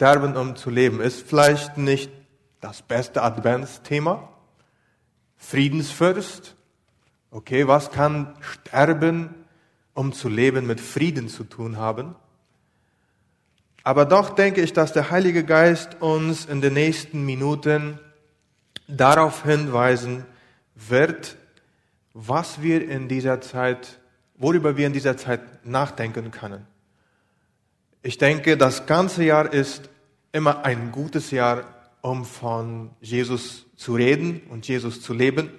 Sterben um zu leben ist vielleicht nicht das beste Adventsthema. Friedensfürst. Okay, was kann Sterben um zu leben mit Frieden zu tun haben? Aber doch denke ich, dass der Heilige Geist uns in den nächsten Minuten darauf hinweisen wird, was wir in dieser Zeit, worüber wir in dieser Zeit nachdenken können. Ich denke, das ganze Jahr ist immer ein gutes Jahr, um von Jesus zu reden und Jesus zu leben.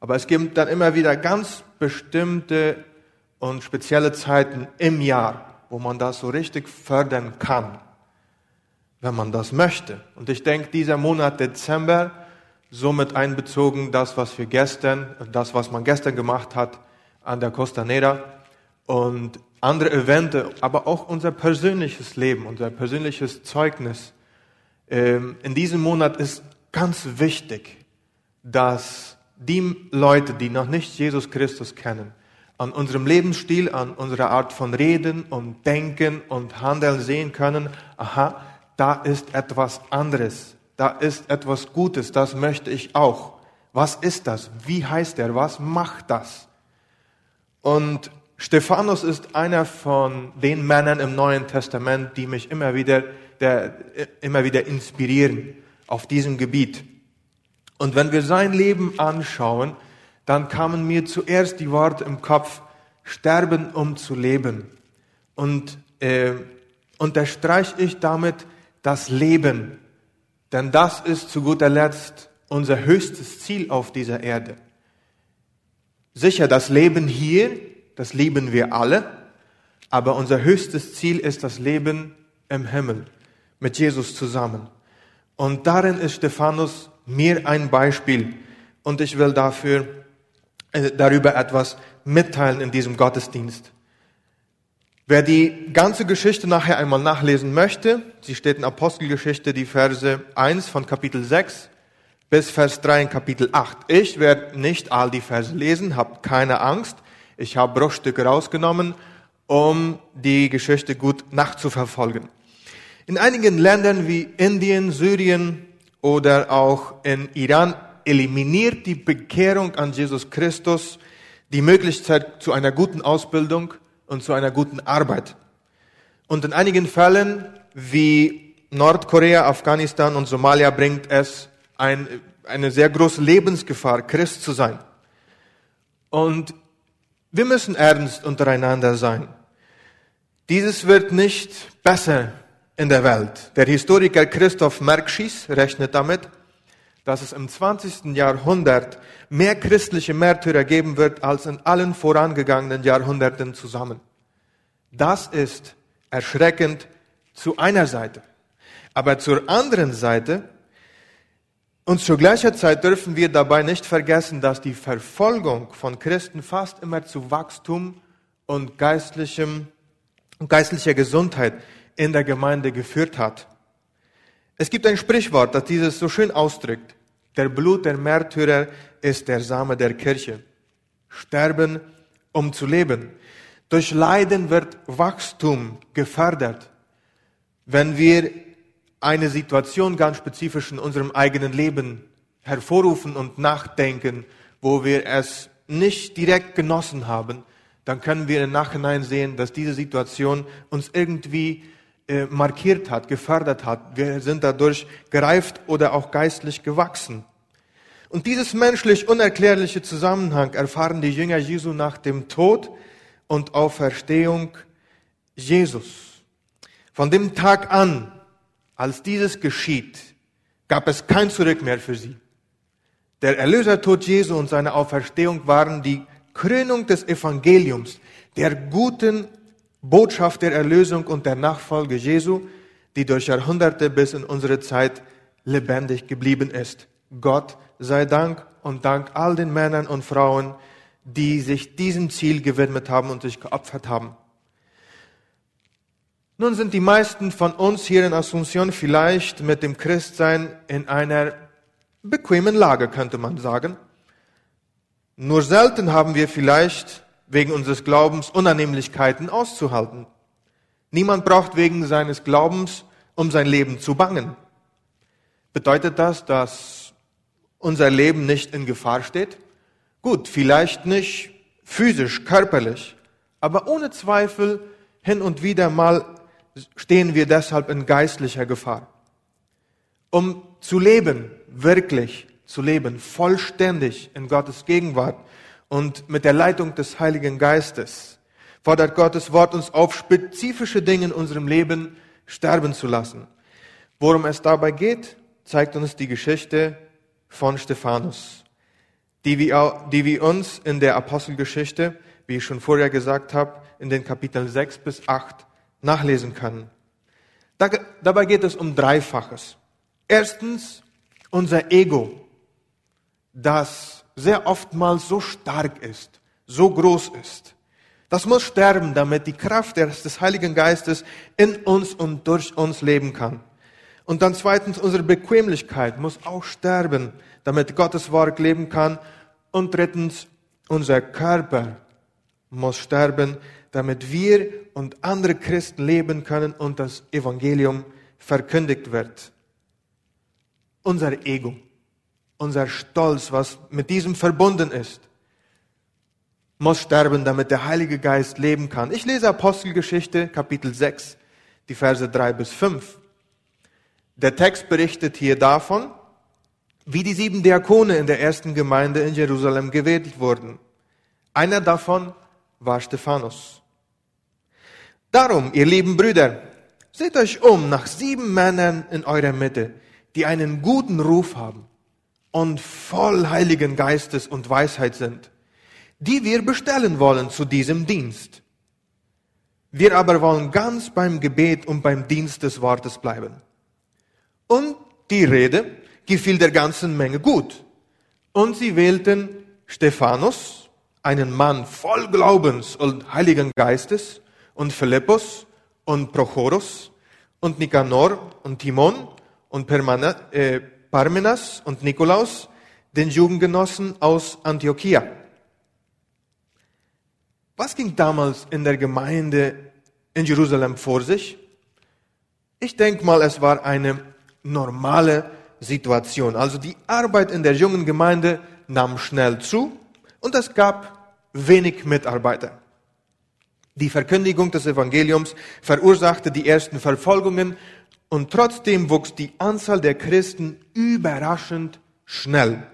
Aber es gibt dann immer wieder ganz bestimmte und spezielle Zeiten im Jahr, wo man das so richtig fördern kann, wenn man das möchte. Und ich denke, dieser Monat Dezember, somit einbezogen das, was wir gestern, das, was man gestern gemacht hat an der Costanera und andere Evente, aber auch unser persönliches Leben, unser persönliches Zeugnis. Ähm, in diesem Monat ist ganz wichtig, dass die Leute, die noch nicht Jesus Christus kennen, an unserem Lebensstil, an unserer Art von Reden und Denken und Handeln sehen können, aha, da ist etwas anderes, da ist etwas Gutes, das möchte ich auch. Was ist das? Wie heißt er? Was macht das? Und Stephanus ist einer von den Männern im Neuen Testament, die mich immer wieder, der, immer wieder inspirieren auf diesem Gebiet. Und wenn wir sein Leben anschauen, dann kamen mir zuerst die Worte im Kopf, sterben um zu leben. Und äh, unterstreiche ich damit das Leben, denn das ist zu guter Letzt unser höchstes Ziel auf dieser Erde. Sicher, das Leben hier, das lieben wir alle, aber unser höchstes Ziel ist das Leben im Himmel mit Jesus zusammen. Und darin ist Stephanus mir ein Beispiel und ich will dafür äh, darüber etwas mitteilen in diesem Gottesdienst. Wer die ganze Geschichte nachher einmal nachlesen möchte, sie steht in Apostelgeschichte, die Verse 1 von Kapitel 6 bis Vers 3 in Kapitel 8. Ich werde nicht all die Verse lesen, habt keine Angst. Ich habe Bruchstücke rausgenommen, um die Geschichte gut nachzuverfolgen. In einigen Ländern wie Indien, Syrien oder auch in Iran eliminiert die Bekehrung an Jesus Christus die Möglichkeit zu einer guten Ausbildung und zu einer guten Arbeit. Und in einigen Fällen wie Nordkorea, Afghanistan und Somalia bringt es ein, eine sehr große Lebensgefahr, Christ zu sein. Und wir müssen ernst untereinander sein. Dieses wird nicht besser in der Welt. Der Historiker Christoph Merkschis rechnet damit, dass es im 20. Jahrhundert mehr christliche Märtyrer geben wird als in allen vorangegangenen Jahrhunderten zusammen. Das ist erschreckend zu einer Seite. Aber zur anderen Seite und zu gleicher Zeit dürfen wir dabei nicht vergessen, dass die Verfolgung von Christen fast immer zu Wachstum und geistlichem, geistlicher Gesundheit in der Gemeinde geführt hat. Es gibt ein Sprichwort, das dieses so schön ausdrückt. Der Blut der Märtyrer ist der Same der Kirche. Sterben, um zu leben. Durch Leiden wird Wachstum gefördert. Wenn wir eine Situation ganz spezifisch in unserem eigenen Leben hervorrufen und nachdenken, wo wir es nicht direkt genossen haben, dann können wir im Nachhinein sehen, dass diese Situation uns irgendwie äh, markiert hat, gefördert hat. Wir sind dadurch gereift oder auch geistlich gewachsen. Und dieses menschlich unerklärliche Zusammenhang erfahren die Jünger Jesu nach dem Tod und Auferstehung Jesus. Von dem Tag an, als dieses geschieht, gab es kein Zurück mehr für sie. Der Erlösertod Jesu und seine Auferstehung waren die Krönung des Evangeliums, der guten Botschaft der Erlösung und der Nachfolge Jesu, die durch Jahrhunderte bis in unsere Zeit lebendig geblieben ist. Gott sei Dank und Dank all den Männern und Frauen, die sich diesem Ziel gewidmet haben und sich geopfert haben. Nun sind die meisten von uns hier in Asunción vielleicht mit dem Christsein in einer bequemen Lage, könnte man sagen. Nur selten haben wir vielleicht wegen unseres Glaubens Unannehmlichkeiten auszuhalten. Niemand braucht wegen seines Glaubens um sein Leben zu bangen. Bedeutet das, dass unser Leben nicht in Gefahr steht? Gut, vielleicht nicht physisch, körperlich, aber ohne Zweifel hin und wieder mal stehen wir deshalb in geistlicher Gefahr. Um zu leben, wirklich zu leben, vollständig in Gottes Gegenwart und mit der Leitung des Heiligen Geistes, fordert Gottes Wort uns auf, spezifische Dinge in unserem Leben sterben zu lassen. Worum es dabei geht, zeigt uns die Geschichte von Stephanus, die wir, uns in der Apostelgeschichte, wie ich schon vorher gesagt habe, in den Kapiteln 6 bis 8 nachlesen können. Da, dabei geht es um Dreifaches. Erstens unser Ego, das sehr oftmals so stark ist, so groß ist. Das muss sterben, damit die Kraft des Heiligen Geistes in uns und durch uns leben kann. Und dann zweitens, unsere Bequemlichkeit muss auch sterben, damit Gottes Wort leben kann. Und drittens, unser Körper muss sterben, damit wir und andere Christen leben können und das Evangelium verkündigt wird unser Ego, unser Stolz, was mit diesem verbunden ist, muss sterben, damit der Heilige Geist leben kann. Ich lese Apostelgeschichte, Kapitel 6, die Verse 3 bis 5. Der Text berichtet hier davon, wie die sieben Diakone in der ersten Gemeinde in Jerusalem gewählt wurden. Einer davon war Stephanus. Darum, ihr lieben Brüder, seht euch um nach sieben Männern in eurer Mitte, die einen guten Ruf haben und voll Heiligen Geistes und Weisheit sind, die wir bestellen wollen zu diesem Dienst. Wir aber wollen ganz beim Gebet und beim Dienst des Wortes bleiben. Und die Rede gefiel der ganzen Menge gut. Und sie wählten Stephanus, einen Mann voll Glaubens und Heiligen Geistes, und Philippus und Prochorus und Nikanor und Timon und Permana, äh, Parmenas und Nikolaus, den Jugendgenossen aus Antiochia. Was ging damals in der Gemeinde in Jerusalem vor sich? Ich denke mal, es war eine normale Situation. Also die Arbeit in der jungen Gemeinde nahm schnell zu und es gab wenig Mitarbeiter. Die Verkündigung des Evangeliums verursachte die ersten Verfolgungen und trotzdem wuchs die Anzahl der Christen überraschend schnell.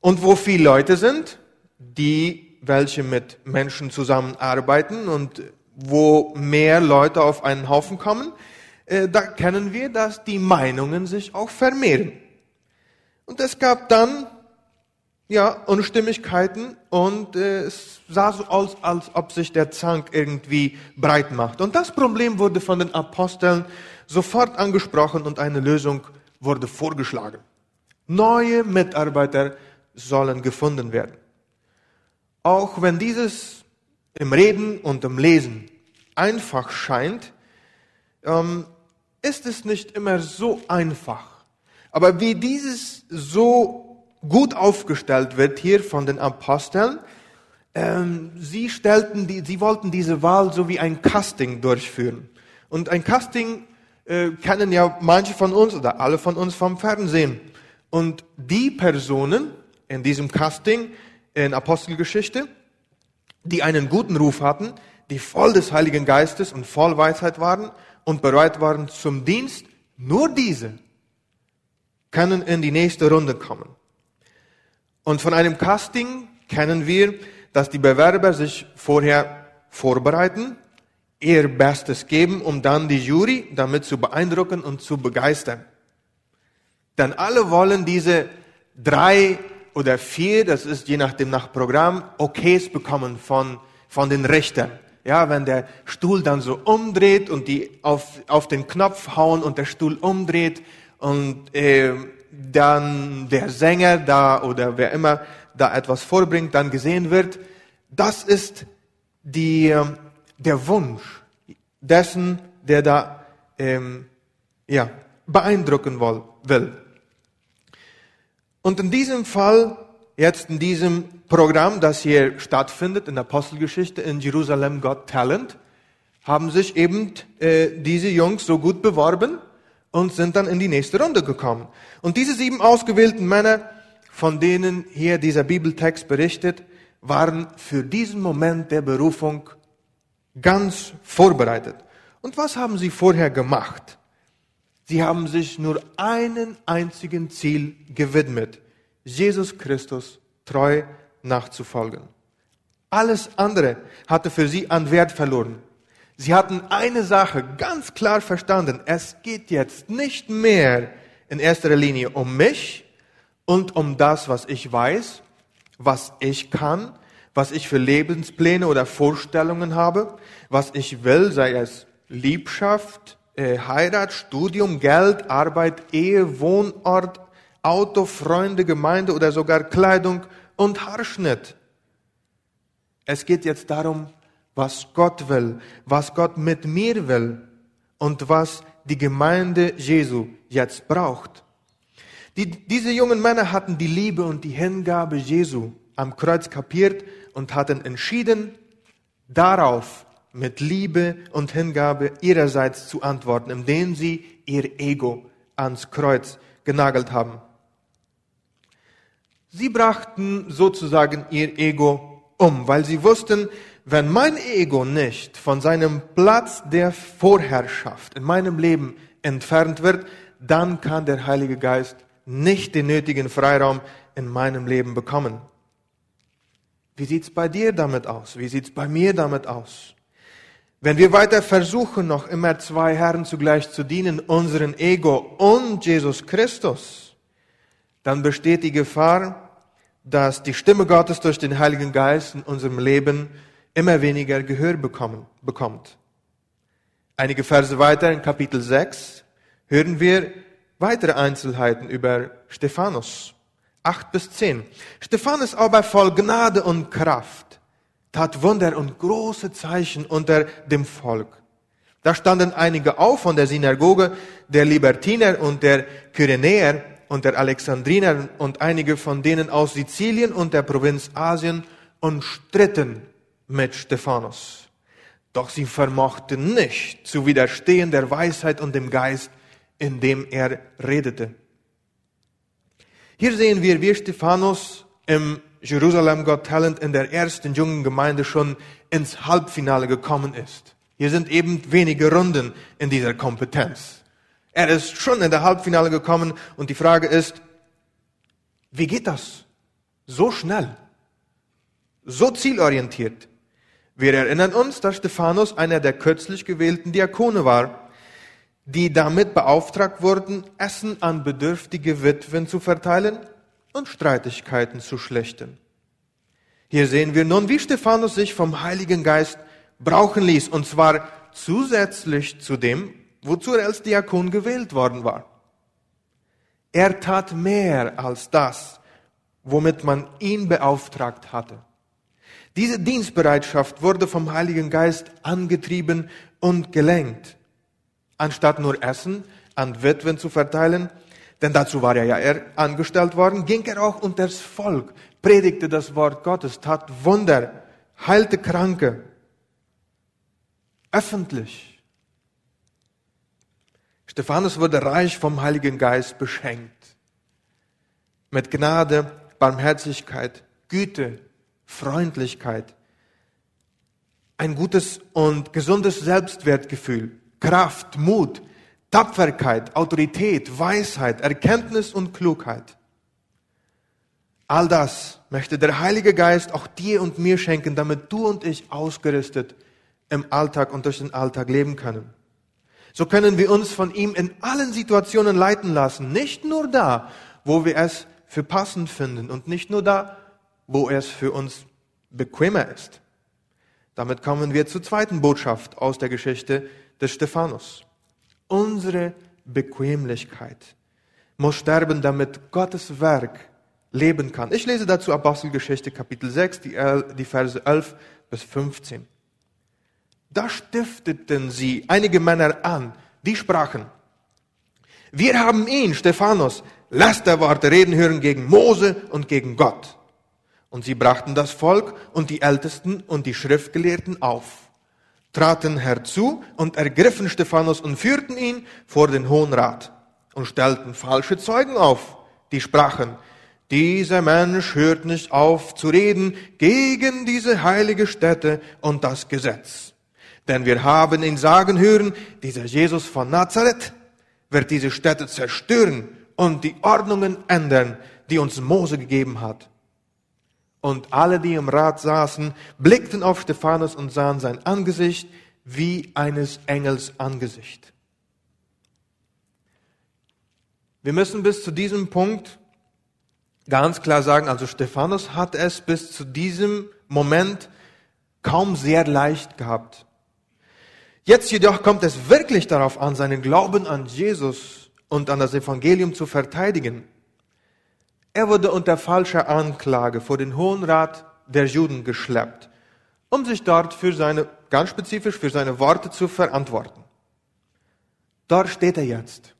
Und wo viele Leute sind, die welche mit Menschen zusammenarbeiten und wo mehr Leute auf einen Haufen kommen, äh, da kennen wir, dass die Meinungen sich auch vermehren. Und es gab dann ja, Unstimmigkeiten und äh, es sah so aus, als ob sich der Zank irgendwie breit macht. Und das Problem wurde von den Aposteln sofort angesprochen und eine Lösung wurde vorgeschlagen. Neue Mitarbeiter sollen gefunden werden. Auch wenn dieses im Reden und im Lesen einfach scheint, ähm, ist es nicht immer so einfach. Aber wie dieses so gut aufgestellt wird hier von den Aposteln, ähm, sie stellten die, sie wollten diese Wahl so wie ein Casting durchführen. Und ein Casting äh, kennen ja manche von uns oder alle von uns vom Fernsehen. Und die Personen in diesem Casting in Apostelgeschichte, die einen guten Ruf hatten, die voll des Heiligen Geistes und voll Weisheit waren und bereit waren zum Dienst, nur diese können in die nächste Runde kommen. Und von einem Casting kennen wir, dass die Bewerber sich vorher vorbereiten ihr Bestes geben, um dann die Jury damit zu beeindrucken und zu begeistern. Denn alle wollen diese drei oder vier, das ist je nachdem nach Programm, Okays bekommen von, von den Richtern. Ja, wenn der Stuhl dann so umdreht und die auf, auf den Knopf hauen und der Stuhl umdreht und äh, dann der Sänger da oder wer immer da etwas vorbringt, dann gesehen wird, das ist die, ähm, der Wunsch dessen, der da ähm, ja, beeindrucken will. Und in diesem Fall, jetzt in diesem Programm, das hier stattfindet, in der Apostelgeschichte in Jerusalem Got Talent, haben sich eben äh, diese Jungs so gut beworben und sind dann in die nächste Runde gekommen. Und diese sieben ausgewählten Männer, von denen hier dieser Bibeltext berichtet, waren für diesen Moment der Berufung ganz vorbereitet. Und was haben sie vorher gemacht? Sie haben sich nur einen einzigen Ziel gewidmet, Jesus Christus treu nachzufolgen. Alles andere hatte für sie an Wert verloren. Sie hatten eine Sache ganz klar verstanden. Es geht jetzt nicht mehr in erster Linie um mich und um das, was ich weiß, was ich kann, was ich für Lebenspläne oder Vorstellungen habe, was ich will, sei es Liebschaft, äh, Heirat, Studium, Geld, Arbeit, Ehe, Wohnort, Auto, Freunde, Gemeinde oder sogar Kleidung und Haarschnitt. Es geht jetzt darum, was Gott will, was Gott mit mir will und was die Gemeinde Jesu jetzt braucht. Die, diese jungen Männer hatten die Liebe und die Hingabe Jesu am Kreuz kapiert und hatten entschieden, darauf mit Liebe und Hingabe ihrerseits zu antworten, indem sie ihr Ego ans Kreuz genagelt haben. Sie brachten sozusagen ihr Ego um, weil sie wussten, wenn mein Ego nicht von seinem Platz der Vorherrschaft in meinem Leben entfernt wird, dann kann der Heilige Geist nicht den nötigen Freiraum in meinem Leben bekommen. Wie sieht's bei dir damit aus? Wie sieht's bei mir damit aus? Wenn wir weiter versuchen, noch immer zwei Herren zugleich zu dienen, unseren Ego und Jesus Christus, dann besteht die Gefahr, dass die Stimme Gottes durch den Heiligen Geist in unserem Leben immer weniger Gehör bekommen, bekommt. Einige Verse weiter in Kapitel 6 hören wir weitere Einzelheiten über Stephanus. 8 bis 10. Stephanus aber voll Gnade und Kraft tat Wunder und große Zeichen unter dem Volk. Da standen einige auf von der Synagoge der Libertiner und der Kyrenäer und der Alexandriner und einige von denen aus Sizilien und der Provinz Asien und stritten mit Stephanus. Doch sie vermochten nicht zu widerstehen der Weisheit und dem Geist, in dem er redete. Hier sehen wir, wie Stephanus im Jerusalem Got Talent in der ersten jungen Gemeinde schon ins Halbfinale gekommen ist. Hier sind eben wenige Runden in dieser Kompetenz. Er ist schon in der Halbfinale gekommen und die Frage ist, wie geht das? So schnell, so zielorientiert. Wir erinnern uns, dass Stephanus einer der kürzlich gewählten Diakone war, die damit beauftragt wurden, Essen an bedürftige Witwen zu verteilen und Streitigkeiten zu schlechten. Hier sehen wir nun, wie Stephanus sich vom Heiligen Geist brauchen ließ, und zwar zusätzlich zu dem, wozu er als Diakon gewählt worden war. Er tat mehr als das, womit man ihn beauftragt hatte. Diese Dienstbereitschaft wurde vom Heiligen Geist angetrieben und gelenkt. Anstatt nur Essen an Witwen zu verteilen, denn dazu war er ja angestellt worden, ging er auch unter das Volk, predigte das Wort Gottes, tat Wunder, heilte Kranke, öffentlich. Stephanus wurde reich vom Heiligen Geist beschenkt. Mit Gnade, Barmherzigkeit, Güte, Freundlichkeit, ein gutes und gesundes Selbstwertgefühl, Kraft, Mut, Tapferkeit, Autorität, Weisheit, Erkenntnis und Klugheit. All das möchte der Heilige Geist auch dir und mir schenken, damit du und ich ausgerüstet im Alltag und durch den Alltag leben können. So können wir uns von ihm in allen Situationen leiten lassen, nicht nur da, wo wir es für passend finden und nicht nur da, wo es für uns bequemer ist. Damit kommen wir zur zweiten Botschaft aus der Geschichte des Stephanus. Unsere Bequemlichkeit muss sterben, damit Gottes Werk leben kann. Ich lese dazu Apostelgeschichte Kapitel 6, die, die Verse 11 bis 15. Da stifteten sie einige Männer an, die sprachen, wir haben ihn, Stephanus, Lasterworte reden hören gegen Mose und gegen Gott. Und sie brachten das Volk und die Ältesten und die Schriftgelehrten auf. traten herzu und ergriffen Stephanus und führten ihn vor den Hohen Rat und stellten falsche Zeugen auf, die sprachen, dieser Mensch hört nicht auf zu reden gegen diese heilige Stätte und das Gesetz. Denn wir haben ihn sagen hören, dieser Jesus von Nazareth wird diese Stätte zerstören und die Ordnungen ändern, die uns Mose gegeben hat. Und alle, die im Rat saßen, blickten auf Stephanus und sahen sein Angesicht wie eines Engels Angesicht. Wir müssen bis zu diesem Punkt ganz klar sagen, also Stephanus hat es bis zu diesem Moment kaum sehr leicht gehabt. Jetzt jedoch kommt es wirklich darauf an, seinen Glauben an Jesus und an das Evangelium zu verteidigen. Er wurde unter falscher Anklage vor den Hohen Rat der Juden geschleppt, um sich dort für seine, ganz spezifisch für seine Worte zu verantworten. Dort steht er jetzt.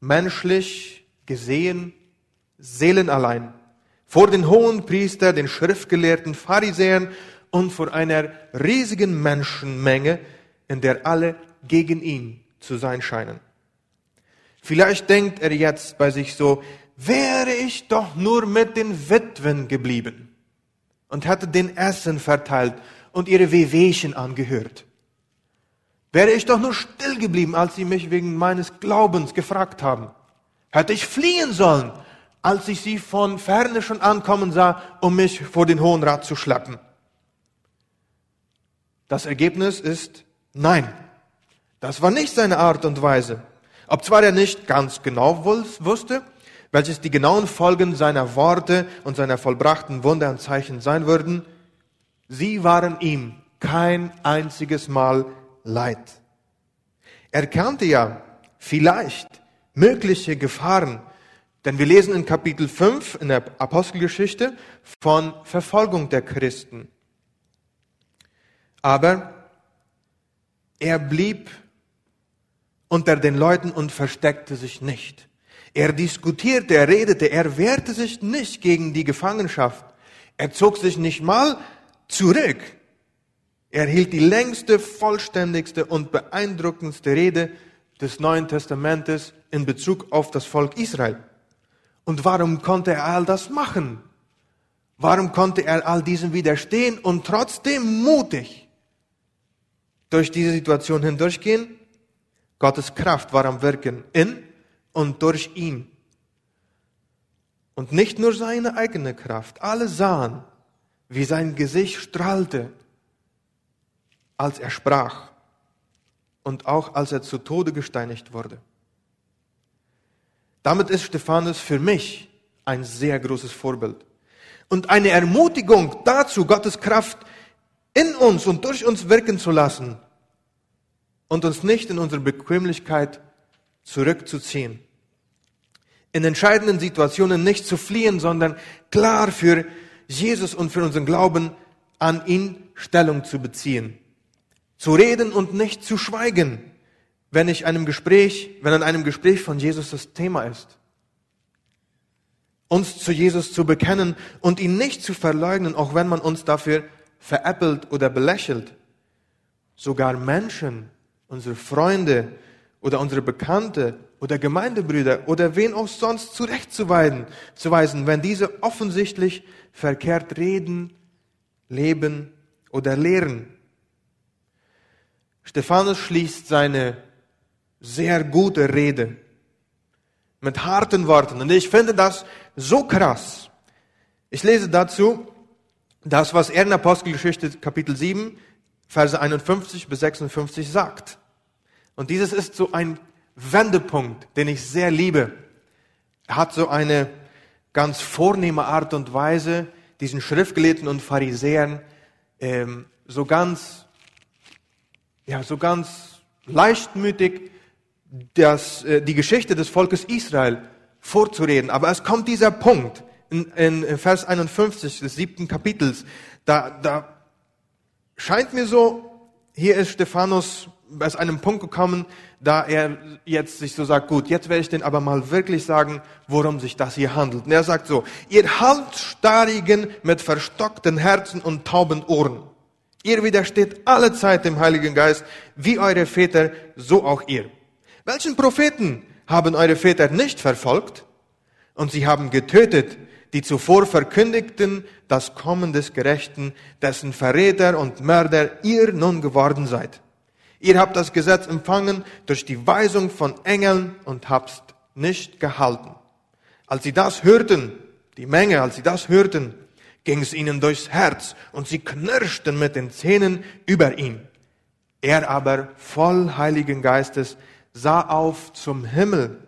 Menschlich gesehen, seelenallein. Vor den hohen Priester, den schriftgelehrten Pharisäern und vor einer riesigen Menschenmenge, in der alle gegen ihn zu sein scheinen. Vielleicht denkt er jetzt bei sich so, wäre ich doch nur mit den Witwen geblieben und hätte den Essen verteilt und ihre Wehwehchen angehört. Wäre ich doch nur still geblieben, als sie mich wegen meines Glaubens gefragt haben. Hätte ich fliehen sollen, als ich sie von ferne schon ankommen sah, um mich vor den Hohen Rat zu schleppen. Das Ergebnis ist nein. Das war nicht seine Art und Weise. Ob zwar er nicht ganz genau wusste, welches die genauen Folgen seiner Worte und seiner vollbrachten Wunder und Zeichen sein würden, sie waren ihm kein einziges Mal leid. Er kannte ja vielleicht mögliche Gefahren, denn wir lesen in Kapitel 5 in der Apostelgeschichte von Verfolgung der Christen. Aber er blieb unter den Leuten und versteckte sich nicht. Er diskutierte, er redete, er wehrte sich nicht gegen die Gefangenschaft. Er zog sich nicht mal zurück. Er hielt die längste, vollständigste und beeindruckendste Rede des Neuen Testamentes in Bezug auf das Volk Israel. Und warum konnte er all das machen? Warum konnte er all diesem widerstehen und trotzdem mutig durch diese Situation hindurchgehen? Gottes Kraft war am Wirken in und durch ihn. Und nicht nur seine eigene Kraft. Alle sahen, wie sein Gesicht strahlte, als er sprach und auch als er zu Tode gesteinigt wurde. Damit ist Stephanus für mich ein sehr großes Vorbild und eine Ermutigung dazu, Gottes Kraft in uns und durch uns wirken zu lassen und uns nicht in unsere Bequemlichkeit zurückzuziehen in entscheidenden Situationen nicht zu fliehen, sondern klar für Jesus und für unseren Glauben an ihn Stellung zu beziehen. Zu reden und nicht zu schweigen, wenn ich einem Gespräch, wenn an einem Gespräch von Jesus das Thema ist. Uns zu Jesus zu bekennen und ihn nicht zu verleugnen, auch wenn man uns dafür veräppelt oder belächelt. Sogar Menschen, unsere Freunde oder unsere Bekannte oder Gemeindebrüder oder wen auch sonst zurechtzuweisen, zu weisen, wenn diese offensichtlich verkehrt reden, leben oder lehren. Stephanus schließt seine sehr gute Rede mit harten Worten. Und ich finde das so krass. Ich lese dazu das, was er in Apostelgeschichte Kapitel 7, Verse 51 bis 56 sagt. Und dieses ist so ein Wendepunkt, den ich sehr liebe. Er hat so eine ganz vornehme Art und Weise, diesen Schriftgelehrten und Pharisäern ähm, so ganz, ja, so ganz leichtmütig das, äh, die Geschichte des Volkes Israel vorzureden. Aber es kommt dieser Punkt in, in Vers 51 des siebten Kapitels. Da, da scheint mir so, hier ist Stephanus bei einem Punkt gekommen, da er jetzt sich so sagt, gut, jetzt werde ich den aber mal wirklich sagen, worum sich das hier handelt. Und er sagt so, ihr Halsstarrigen mit verstockten Herzen und tauben Ohren. Ihr widersteht alle Zeit dem Heiligen Geist, wie eure Väter, so auch ihr. Welchen Propheten haben eure Väter nicht verfolgt? Und sie haben getötet, die zuvor verkündigten das Kommen des Gerechten, dessen Verräter und Mörder ihr nun geworden seid. Ihr habt das Gesetz empfangen durch die Weisung von Engeln und habt's nicht gehalten. Als sie das hörten, die Menge, als sie das hörten, ging es ihnen durchs Herz und sie knirschten mit den Zähnen über ihn. Er aber, voll Heiligen Geistes, sah auf zum Himmel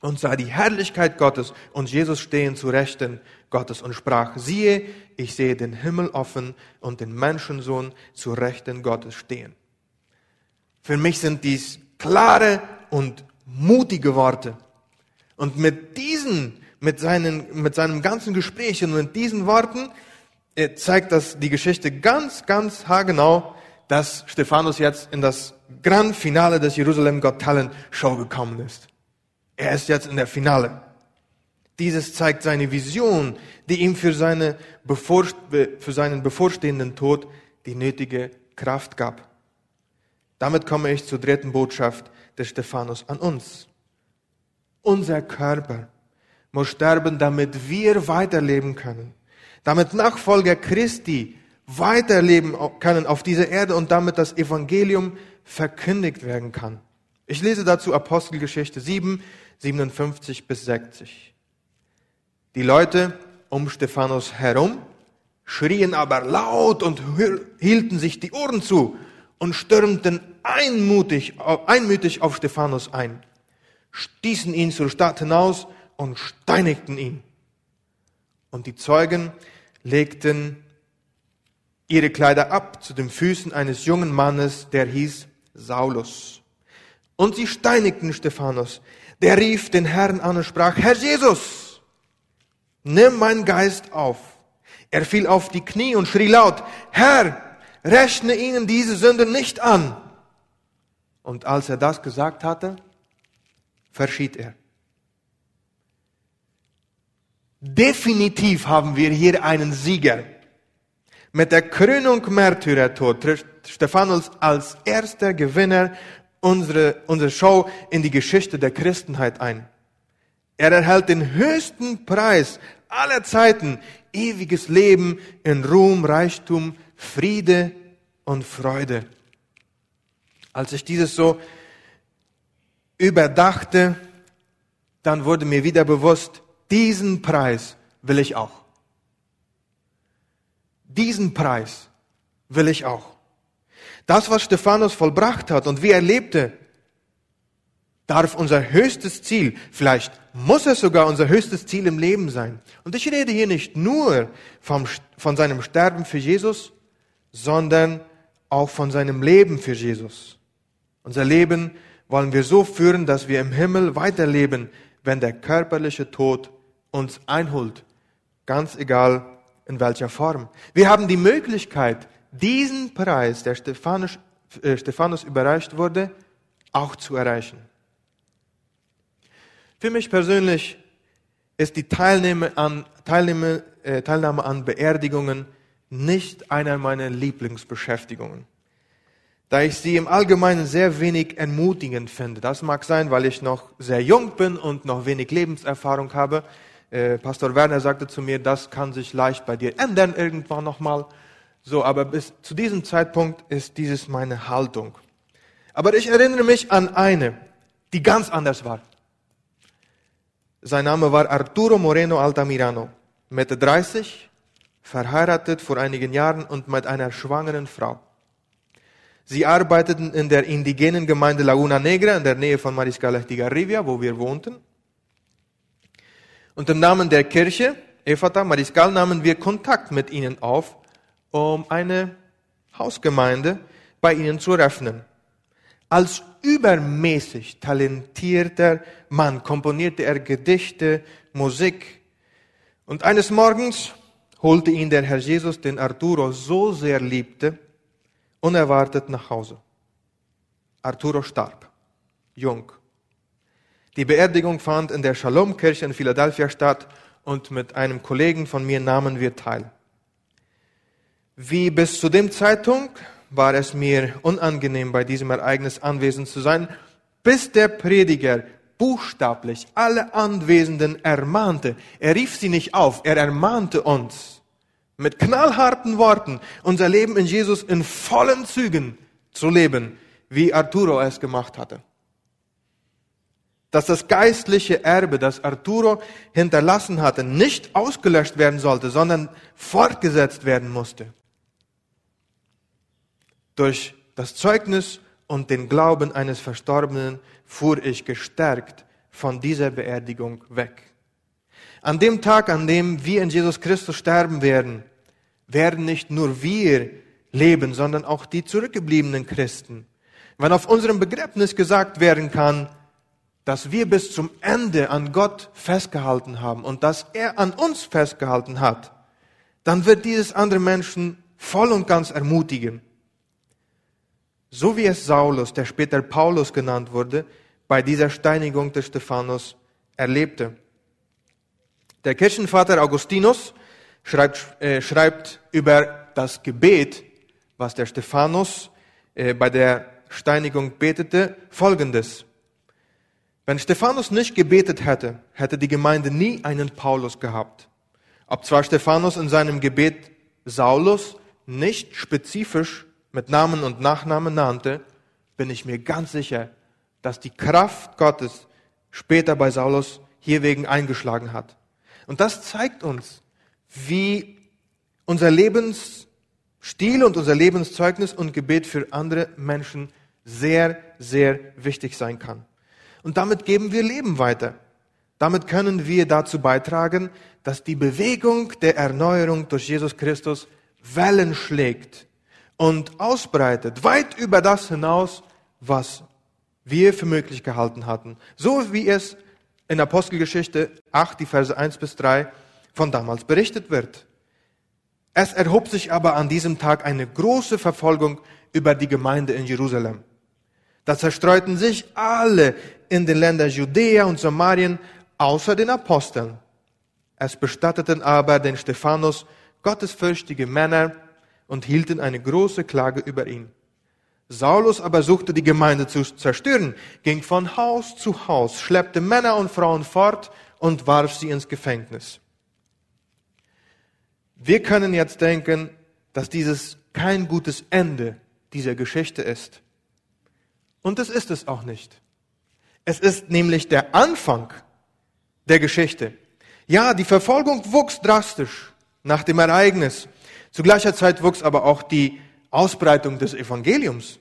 und sah die Herrlichkeit Gottes und Jesus stehen zu Rechten Gottes und sprach, siehe, ich sehe den Himmel offen und den Menschensohn zu Rechten Gottes stehen. Für mich sind dies klare und mutige Worte. Und mit diesen, mit, seinen, mit seinem ganzen Gespräch und mit diesen Worten äh, zeigt das die Geschichte ganz, ganz haargenau, dass Stephanus jetzt in das Grand Finale des Jerusalem Got Talent Show gekommen ist. Er ist jetzt in der Finale. Dieses zeigt seine Vision, die ihm für, seine für seinen bevorstehenden Tod die nötige Kraft gab. Damit komme ich zur dritten Botschaft des Stephanus an uns. Unser Körper muss sterben, damit wir weiterleben können. Damit Nachfolger Christi weiterleben können auf dieser Erde und damit das Evangelium verkündigt werden kann. Ich lese dazu Apostelgeschichte 7, 57 bis 60. Die Leute um Stephanus herum schrien aber laut und hielten sich die Ohren zu und stürmten einmutig, einmütig auf Stephanus ein, stießen ihn zur Stadt hinaus und steinigten ihn. Und die Zeugen legten ihre Kleider ab zu den Füßen eines jungen Mannes, der hieß Saulus. Und sie steinigten Stephanus. Der rief den Herrn an und sprach, Herr Jesus, nimm meinen Geist auf. Er fiel auf die Knie und schrie laut, Herr, rechne ihnen diese Sünde nicht an. Und als er das gesagt hatte, verschied er. Definitiv haben wir hier einen Sieger. Mit der Krönung Märtyrertod tritt Stephanus als erster Gewinner unsere, unsere Show in die Geschichte der Christenheit ein. Er erhält den höchsten Preis aller Zeiten, ewiges Leben in Ruhm, Reichtum, Friede und Freude. Als ich dieses so überdachte, dann wurde mir wieder bewusst, diesen Preis will ich auch. Diesen Preis will ich auch. Das, was Stephanus vollbracht hat und wie er lebte, darf unser höchstes Ziel, vielleicht muss es sogar unser höchstes Ziel im Leben sein. Und ich rede hier nicht nur vom, von seinem Sterben für Jesus, sondern auch von seinem Leben für Jesus. Unser Leben wollen wir so führen, dass wir im Himmel weiterleben, wenn der körperliche Tod uns einholt. Ganz egal in welcher Form. Wir haben die Möglichkeit, diesen Preis, der Stephanus, äh, Stephanus überreicht wurde, auch zu erreichen. Für mich persönlich ist die Teilnahme an, Teilnahme, äh, Teilnahme an Beerdigungen nicht einer meiner Lieblingsbeschäftigungen, da ich sie im Allgemeinen sehr wenig ermutigend finde. Das mag sein, weil ich noch sehr jung bin und noch wenig Lebenserfahrung habe. Äh, Pastor Werner sagte zu mir, das kann sich leicht bei dir ändern irgendwann nochmal. So, aber bis zu diesem Zeitpunkt ist dieses meine Haltung. Aber ich erinnere mich an eine, die ganz anders war. Sein Name war Arturo Moreno Altamirano, Mitte 30, verheiratet vor einigen Jahren und mit einer schwangeren Frau. Sie arbeiteten in der indigenen Gemeinde Laguna Negra in der Nähe von Mariscal Estigarribia, wo wir wohnten. Und im Namen der Kirche, Efata Mariscal, nahmen wir Kontakt mit ihnen auf um eine Hausgemeinde bei ihnen zu eröffnen. Als übermäßig talentierter Mann komponierte er Gedichte, Musik. Und eines Morgens holte ihn der Herr Jesus, den Arturo so sehr liebte, unerwartet nach Hause. Arturo starb, jung. Die Beerdigung fand in der Shalom-Kirche in Philadelphia statt und mit einem Kollegen von mir nahmen wir teil. wie bis zu dem Zeitpunkt war es mir unangenehm, bei diesem Ereignis anwesend zu sein, bis der Prediger buchstäblich alle Anwesenden ermahnte. Er rief sie nicht auf, er ermahnte uns mit knallharten Worten, unser Leben in Jesus in vollen Zügen zu leben, wie Arturo es gemacht hatte. Dass das geistliche Erbe, das Arturo hinterlassen hatte, nicht ausgelöscht werden sollte, sondern fortgesetzt werden musste. Durch das Zeugnis und den Glauben eines Verstorbenen fuhr ich gestärkt von dieser Beerdigung weg. An dem Tag, an dem wir in Jesus Christus sterben werden, werden nicht nur wir leben, sondern auch die zurückgebliebenen Christen. Wenn auf unserem Begräbnis gesagt werden kann, dass wir bis zum Ende an Gott festgehalten haben und dass er an uns festgehalten hat, dann wird dieses andere Menschen voll und ganz ermutigen. So wie es Saulus, der später Paulus genannt wurde, bei dieser Steinigung des Stephanus erlebte. Der Kirchenvater Augustinus schreibt, äh, schreibt über das Gebet, was der Stephanus äh, bei der Steinigung betete, folgendes. Wenn Stephanus nicht gebetet hätte, hätte die Gemeinde nie einen Paulus gehabt. Ob zwar Stephanus in seinem Gebet Saulus nicht spezifisch mit Namen und Nachnamen nannte, bin ich mir ganz sicher, dass die Kraft Gottes später bei Saulus hierwegen eingeschlagen hat. Und das zeigt uns, wie unser Lebensstil und unser Lebenszeugnis und Gebet für andere Menschen sehr, sehr wichtig sein kann. Und damit geben wir Leben weiter. Damit können wir dazu beitragen, dass die Bewegung der Erneuerung durch Jesus Christus Wellen schlägt und ausbreitet, weit über das hinaus, was wir für möglich gehalten hatten. So wie es in Apostelgeschichte 8, die Verse 1 bis 3 von damals berichtet wird. Es erhob sich aber an diesem Tag eine große Verfolgung über die Gemeinde in Jerusalem. Da zerstreuten sich alle in den Ländern Judäa und Samarien außer den Aposteln. Es bestatteten aber den Stephanus gottesfürchtige Männer und hielten eine große Klage über ihn. Saulus aber suchte die Gemeinde zu zerstören, ging von Haus zu Haus, schleppte Männer und Frauen fort und warf sie ins Gefängnis. Wir können jetzt denken, dass dieses kein gutes Ende dieser Geschichte ist. Und es ist es auch nicht. Es ist nämlich der Anfang der Geschichte. Ja, die Verfolgung wuchs drastisch nach dem Ereignis. Zu gleicher Zeit wuchs aber auch die Ausbreitung des Evangeliums.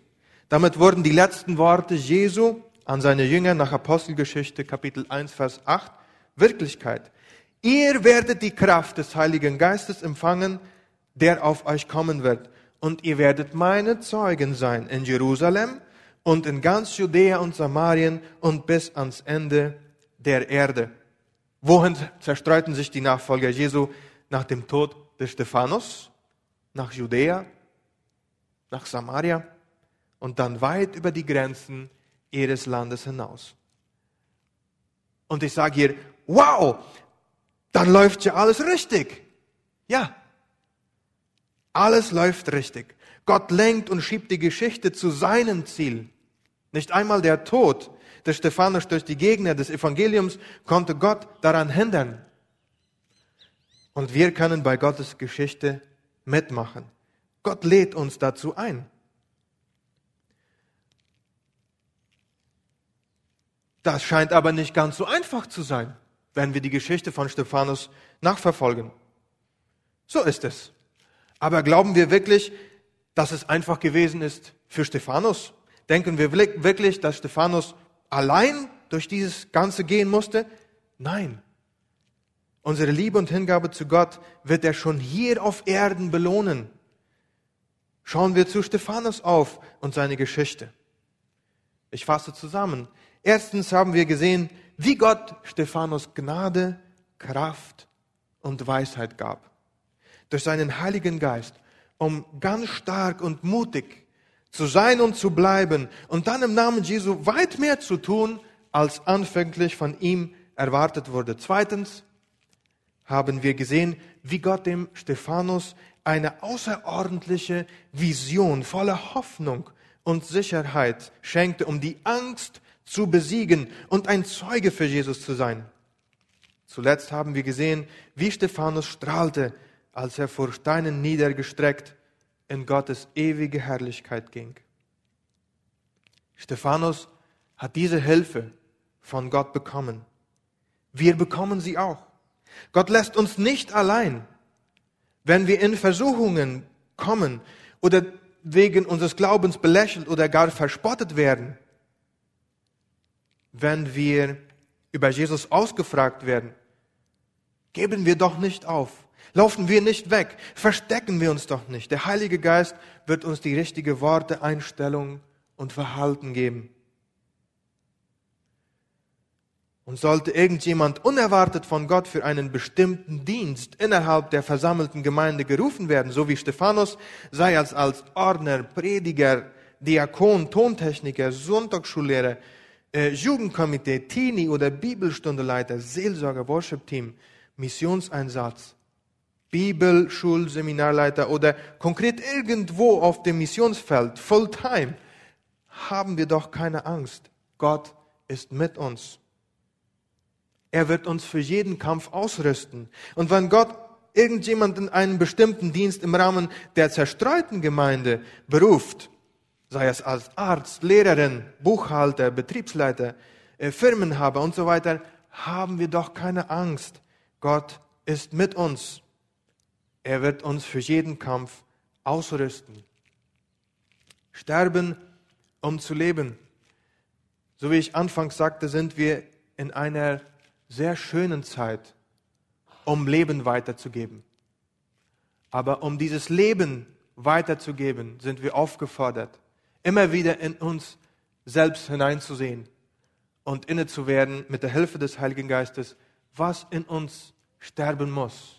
Damit wurden die letzten Worte Jesu an seine Jünger nach Apostelgeschichte Kapitel 1, Vers 8 Wirklichkeit. Ihr werdet die Kraft des Heiligen Geistes empfangen, der auf euch kommen wird. Und ihr werdet meine Zeugen sein in Jerusalem und in ganz Judäa und Samarien und bis ans Ende der Erde. Wohin zerstreuten sich die Nachfolger Jesu nach dem Tod des Stephanus? Nach Judäa, nach Samaria und dann weit über die Grenzen ihres Landes hinaus. Und ich sage hier, wow, dann läuft ja alles richtig. Ja, alles läuft richtig. Gott lenkt und schiebt die Geschichte zu seinem Ziel. Nicht einmal der Tod des Stephanus durch die Gegner des Evangeliums konnte Gott daran hindern. Und wir können bei Gottes Geschichte mitmachen. Gott lädt uns dazu ein. Das scheint aber nicht ganz so einfach zu sein wenn wir die Geschichte von Stephanus nachverfolgen. So ist es. Aber glauben wir wirklich, dass es einfach gewesen ist für Stephanus? Denken wir wirklich, dass Stephanus allein durch dieses Ganze gehen musste? Nein. Unsere Liebe und Hingabe zu Gott wird er schon hier auf Erden belohnen. Schauen wir zu Stephanus auf und seine Geschichte. Ich fasse zusammen. Erstens haben wir gesehen, wie Gott Stephanus Gnade, Kraft und Weisheit gab. Durch seinen Heiligen Geist, um ganz stark und mutig zu sein und zu bleiben und dann im Namen Jesu weit mehr zu tun, als anfänglich von ihm erwartet wurde. Zweitens haben wir gesehen, wie Gott dem Stephanus eine außerordentliche Vision voller Hoffnung und Sicherheit schenkte, um die Angst zu besiegen und ein Zeuge für Jesus zu sein. Zuletzt haben wir gesehen, wie Stephanus strahlte, als er vor Steinen niedergestreckt in Gottes ewige Herrlichkeit ging. Stephanus hat diese Hilfe von Gott bekommen. Wir bekommen sie auch. Gott lässt uns nicht allein, wenn wir in Versuchungen kommen oder wegen unseres Glaubens belächelt oder gar verspottet werden. Wenn wir über Jesus ausgefragt werden, geben wir doch nicht auf. Laufen wir nicht weg. Verstecken wir uns doch nicht. Der Heilige Geist wird uns die richtige Worte, Einstellung und Verhalten geben. Und sollte irgendjemand unerwartet von Gott für einen bestimmten Dienst innerhalb der versammelten Gemeinde gerufen werden, so wie Stephanus, sei es als Ordner, Prediger, Diakon, Tontechniker, Sonntagsschullehrer, äh, Jugendkomitee, Teenie oder Bibelstundeleiter, Seelsorger, Worship-Team, Missionseinsatz, Bibelschulseminarleiter oder konkret irgendwo auf dem Missionsfeld, Fulltime, haben wir doch keine Angst. Gott ist mit uns. Er wird uns für jeden Kampf ausrüsten. Und wenn Gott irgendjemanden einen bestimmten Dienst im Rahmen der zerstreuten Gemeinde beruft, sei es als Arzt, Lehrerin, Buchhalter, Betriebsleiter, äh, Firmenhaber und so weiter, haben wir doch keine Angst. Gott ist mit uns. Er wird uns für jeden Kampf ausrüsten. Sterben, um zu leben. So wie ich anfangs sagte, sind wir in einer sehr schönen Zeit, um Leben weiterzugeben. Aber um dieses Leben weiterzugeben, sind wir aufgefordert, immer wieder in uns selbst hineinzusehen und inne zu werden mit der Hilfe des Heiligen Geistes, was in uns sterben muss,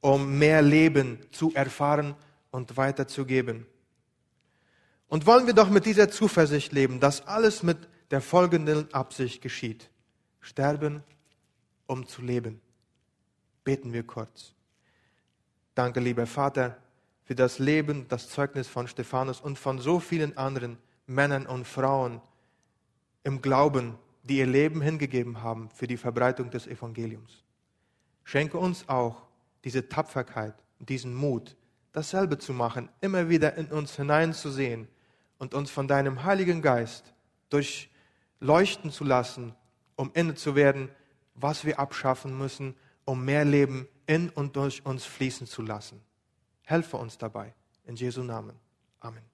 um mehr Leben zu erfahren und weiterzugeben. Und wollen wir doch mit dieser Zuversicht leben, dass alles mit der folgenden Absicht geschieht. Sterben um zu leben. Beten wir kurz. Danke, lieber Vater, für das Leben, das Zeugnis von Stephanus und von so vielen anderen Männern und Frauen im Glauben, die ihr Leben hingegeben haben für die Verbreitung des Evangeliums. Schenke uns auch diese Tapferkeit, diesen Mut, dasselbe zu machen, immer wieder in uns hineinzusehen und uns von deinem Heiligen Geist durchleuchten zu lassen, um inne zu werden was wir abschaffen müssen, um mehr Leben in und durch uns fließen zu lassen. Helfe uns dabei. In Jesu Namen. Amen.